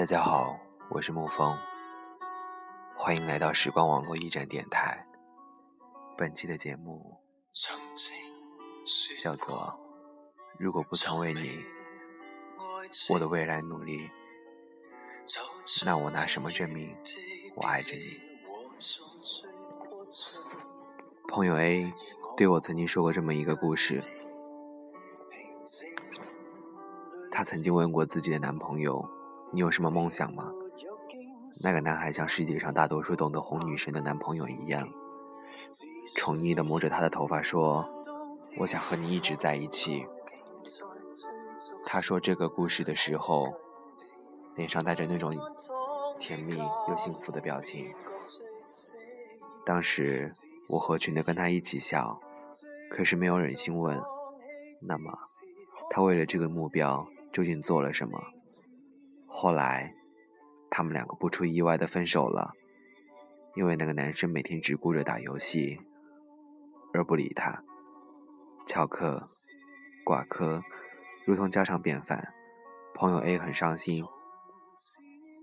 大家好，我是沐风，欢迎来到时光网络驿站电台。本期的节目叫做《如果不曾为你我的未来努力，那我拿什么证明我爱着你》。朋友 A 对我曾经说过这么一个故事，她曾经问过自己的男朋友。你有什么梦想吗？那个男孩像世界上大多数懂得哄女生的男朋友一样，宠溺地摸着她的头发说：“我想和你一直在一起。”他说这个故事的时候，脸上带着那种甜蜜又幸福的表情。当时我合群的跟他一起笑，可是没有忍心问：“那么，他为了这个目标究竟做了什么？”后来，他们两个不出意外的分手了，因为那个男生每天只顾着打游戏，而不理她，翘课、挂科，如同家常便饭。朋友 A 很伤心，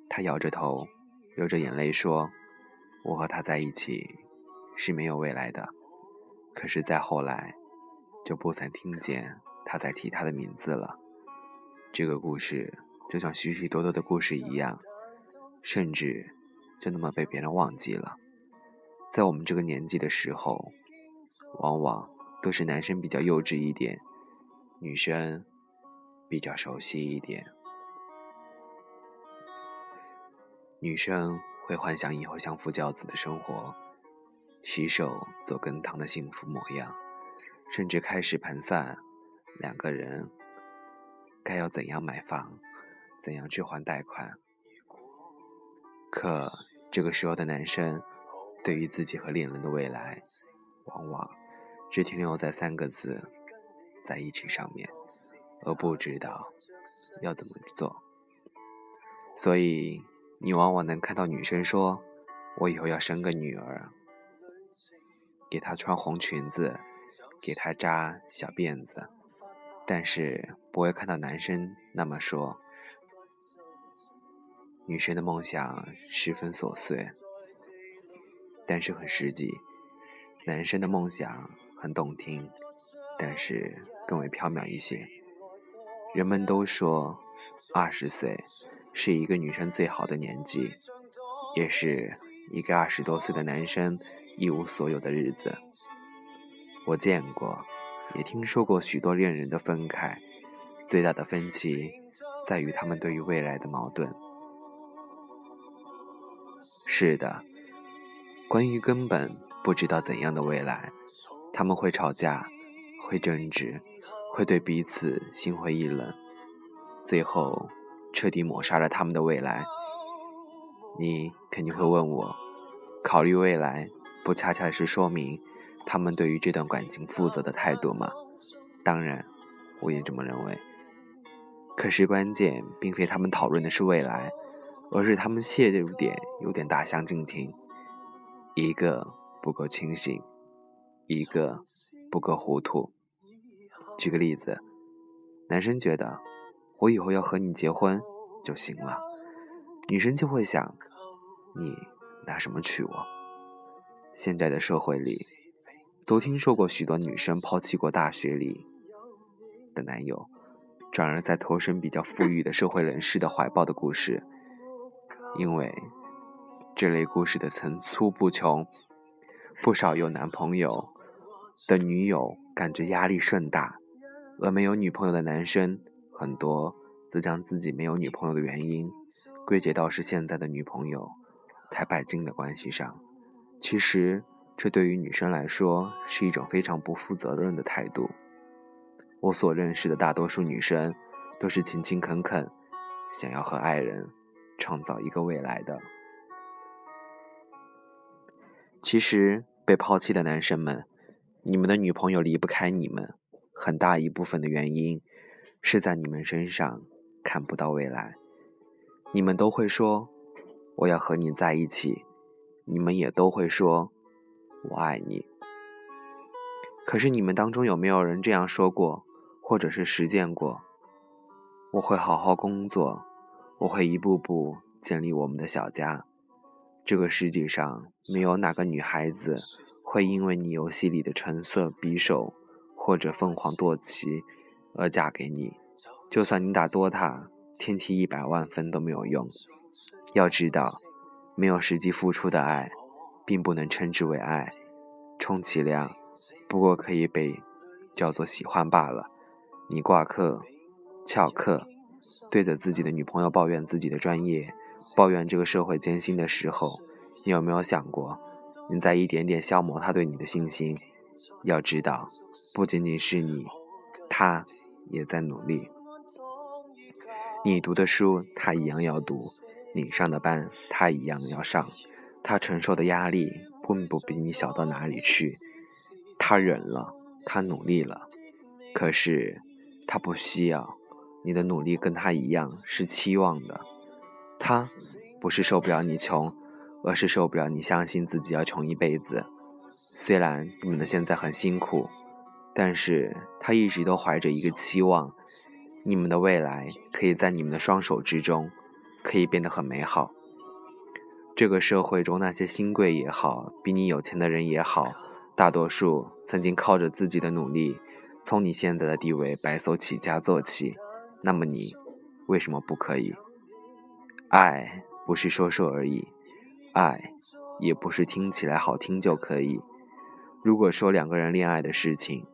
他摇着头，流着眼泪说：“我和他在一起是没有未来的。”可是再后来，就不曾听见他在提他的名字了。这个故事。就像许许多多的故事一样，甚至就那么被别人忘记了。在我们这个年纪的时候，往往都是男生比较幼稚一点，女生比较熟悉一点。女生会幻想以后相夫教子的生活，洗手做羹汤的幸福模样，甚至开始盘算两个人该要怎样买房。怎样去还贷款？可这个时候的男生，对于自己和恋人的未来，往往只停留在三个字“在一起”上面，而不知道要怎么做。所以，你往往能看到女生说：“我以后要生个女儿，给她穿红裙子，给她扎小辫子。”但是，不会看到男生那么说。女生的梦想十分琐碎，但是很实际；男生的梦想很动听，但是更为缥缈一些。人们都说，二十岁是一个女生最好的年纪，也是一个二十多岁的男生一无所有的日子。我见过，也听说过许多恋人的分开，最大的分歧在于他们对于未来的矛盾。是的，关于根本不知道怎样的未来，他们会吵架，会争执，会对彼此心灰意冷，最后彻底抹杀了他们的未来。你肯定会问我，考虑未来，不恰恰是说明他们对于这段感情负责的态度吗？当然，我也这么认为。可是关键并非他们讨论的是未来。而是他们切入点有点大相径庭，一个不够清醒，一个不够糊涂。举个例子，男生觉得我以后要和你结婚就行了，女生就会想你拿什么娶我？现在的社会里，都听说过许多女生抛弃过大学里的男友，转而在投身比较富裕的社会人士的怀抱的故事。因为这类故事的层出不穷，不少有男朋友的女友感觉压力甚大，而没有女朋友的男生很多则将自己没有女朋友的原因归结到是现在的女朋友太拜金的关系上。其实，这对于女生来说是一种非常不负责任的态度。我所认识的大多数女生都是勤勤恳恳，想要和爱人。创造一个未来的。其实被抛弃的男生们，你们的女朋友离不开你们，很大一部分的原因是在你们身上看不到未来。你们都会说我要和你在一起，你们也都会说我爱你。可是你们当中有没有人这样说过，或者是实践过？我会好好工作。我会一步步建立我们的小家。这个世界上没有哪个女孩子会因为你游戏里的橙色匕首或者凤凰堕旗而嫁给你。就算你打多塔，天梯一百万分都没有用。要知道，没有实际付出的爱，并不能称之为爱，充其量不过可以被叫做喜欢罢了。你挂科、翘课，对着自己的女朋友抱怨自己的专业，抱怨这个社会艰辛的时候，你有没有想过，你在一点点消磨他对你的信心？要知道，不仅仅是你，他也在努力。你读的书，他一样要读；你上的班，他一样要上。他承受的压力，并不比你小到哪里去。他忍了，他努力了，可是。他不需要你的努力，跟他一样是期望的。他不是受不了你穷，而是受不了你相信自己要穷一辈子。虽然你们的现在很辛苦，但是他一直都怀着一个期望：你们的未来可以在你们的双手之中，可以变得很美好。这个社会中那些新贵也好，比你有钱的人也好，大多数曾经靠着自己的努力。从你现在的地位白手起家做起，那么你为什么不可以？爱不是说说而已，爱也不是听起来好听就可以。如果说两个人恋爱的事情，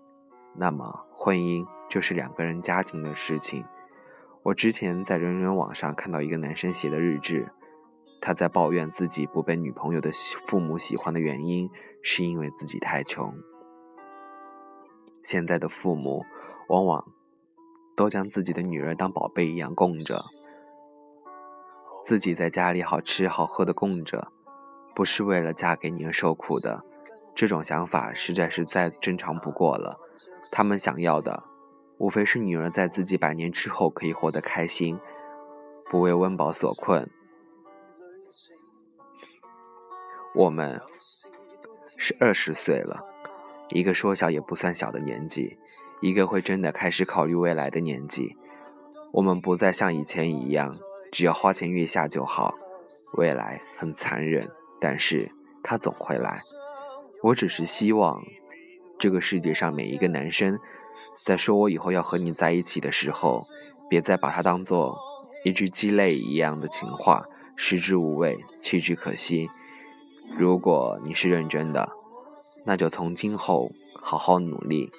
那么婚姻就是两个人家庭的事情。我之前在人人网上看到一个男生写的日志，他在抱怨自己不被女朋友的父母喜欢的原因，是因为自己太穷。现在的父母往往都将自己的女儿当宝贝一样供着，自己在家里好吃好喝的供着，不是为了嫁给你而受苦的。这种想法实在是再正常不过了。他们想要的，无非是女儿在自己百年之后可以活得开心，不为温饱所困。我们是二十岁了。一个说小也不算小的年纪，一个会真的开始考虑未来的年纪。我们不再像以前一样，只要花前月下就好。未来很残忍，但是它总会来。我只是希望，这个世界上每一个男生，在说我以后要和你在一起的时候，别再把它当做一句鸡肋一样的情话，食之无味，弃之可惜。如果你是认真的。那就从今后好好努力。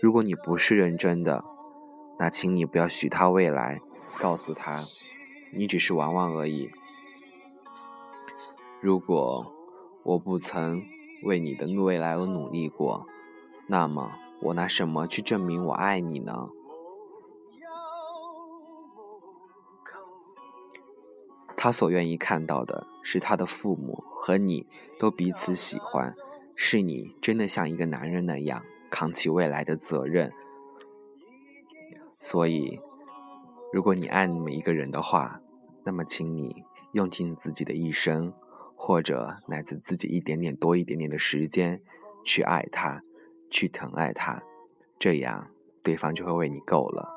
如果你不是认真的，那请你不要许他未来，告诉他，你只是玩玩而已。如果我不曾为你的未来而努力过，那么我拿什么去证明我爱你呢？他所愿意看到的是他的父母和你都彼此喜欢。是你真的像一个男人那样扛起未来的责任，所以，如果你爱那么一个人的话，那么请你用尽自己的一生，或者乃至自己一点点多一点点的时间，去爱他，去疼爱他，这样对方就会为你够了。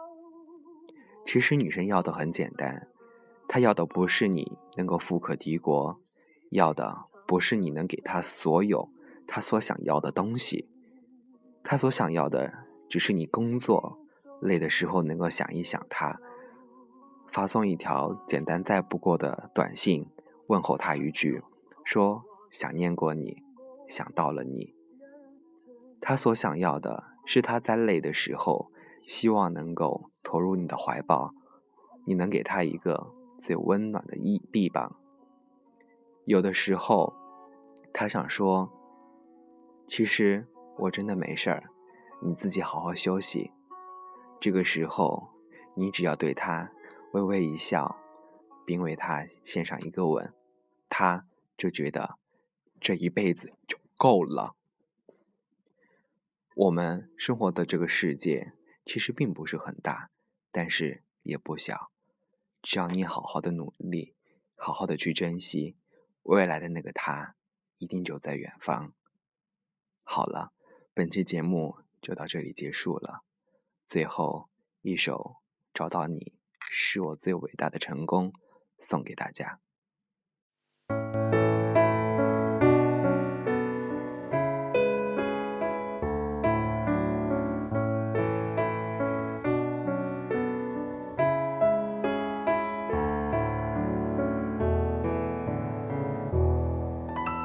其实女生要的很简单，她要的不是你能够富可敌国，要的不是你能给她所有。她所想要的东西，他所想要的只是你工作累的时候能够想一想他，发送一条简单再不过的短信问候他一句，说想念过你，想到了你。他所想要的是他在累的时候，希望能够投入你的怀抱，你能给他一个最温暖的臂臂膀。有的时候，他想说。其实我真的没事儿，你自己好好休息。这个时候，你只要对他微微一笑，并为他献上一个吻，他就觉得这一辈子就够了。我们生活的这个世界其实并不是很大，但是也不小。只要你好好的努力，好好的去珍惜，未来的那个他一定就在远方。好了，本期节目就到这里结束了。最后一首《找到你》是我最伟大的成功，送给大家。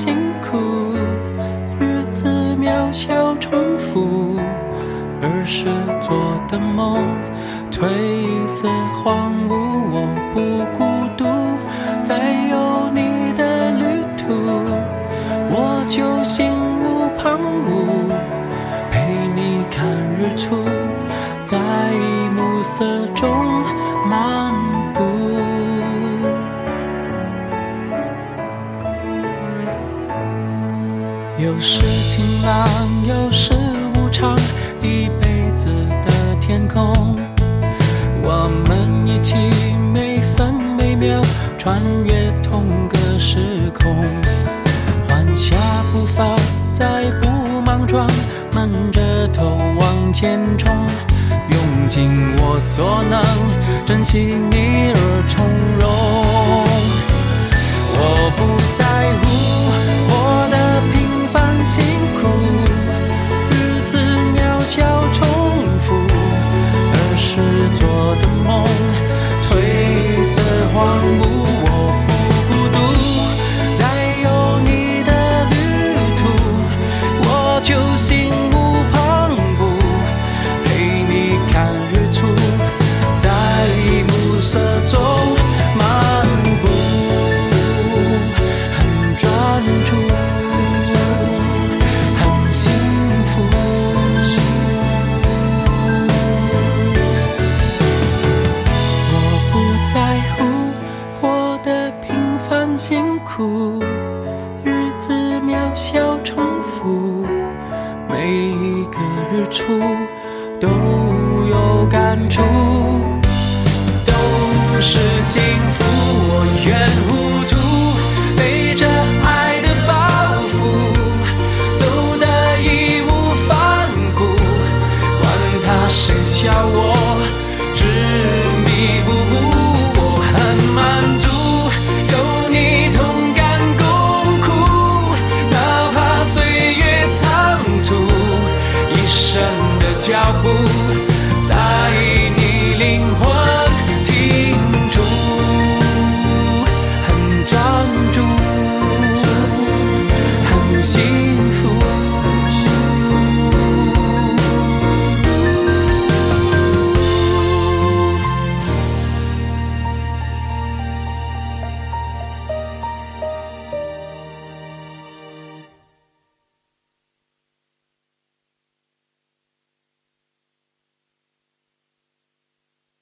辛苦，日子渺小重复，儿时做的梦褪色荒芜。我不孤独，在有你的旅途，我就心无旁骛，陪你看日出，在暮色中漫有时晴朗，有时无常，一辈子的天空。我们一起每分每秒穿越同个时空，缓下步伐，再不莽撞，闷着头往前冲，用尽我所能，珍惜你而从容。我不在乎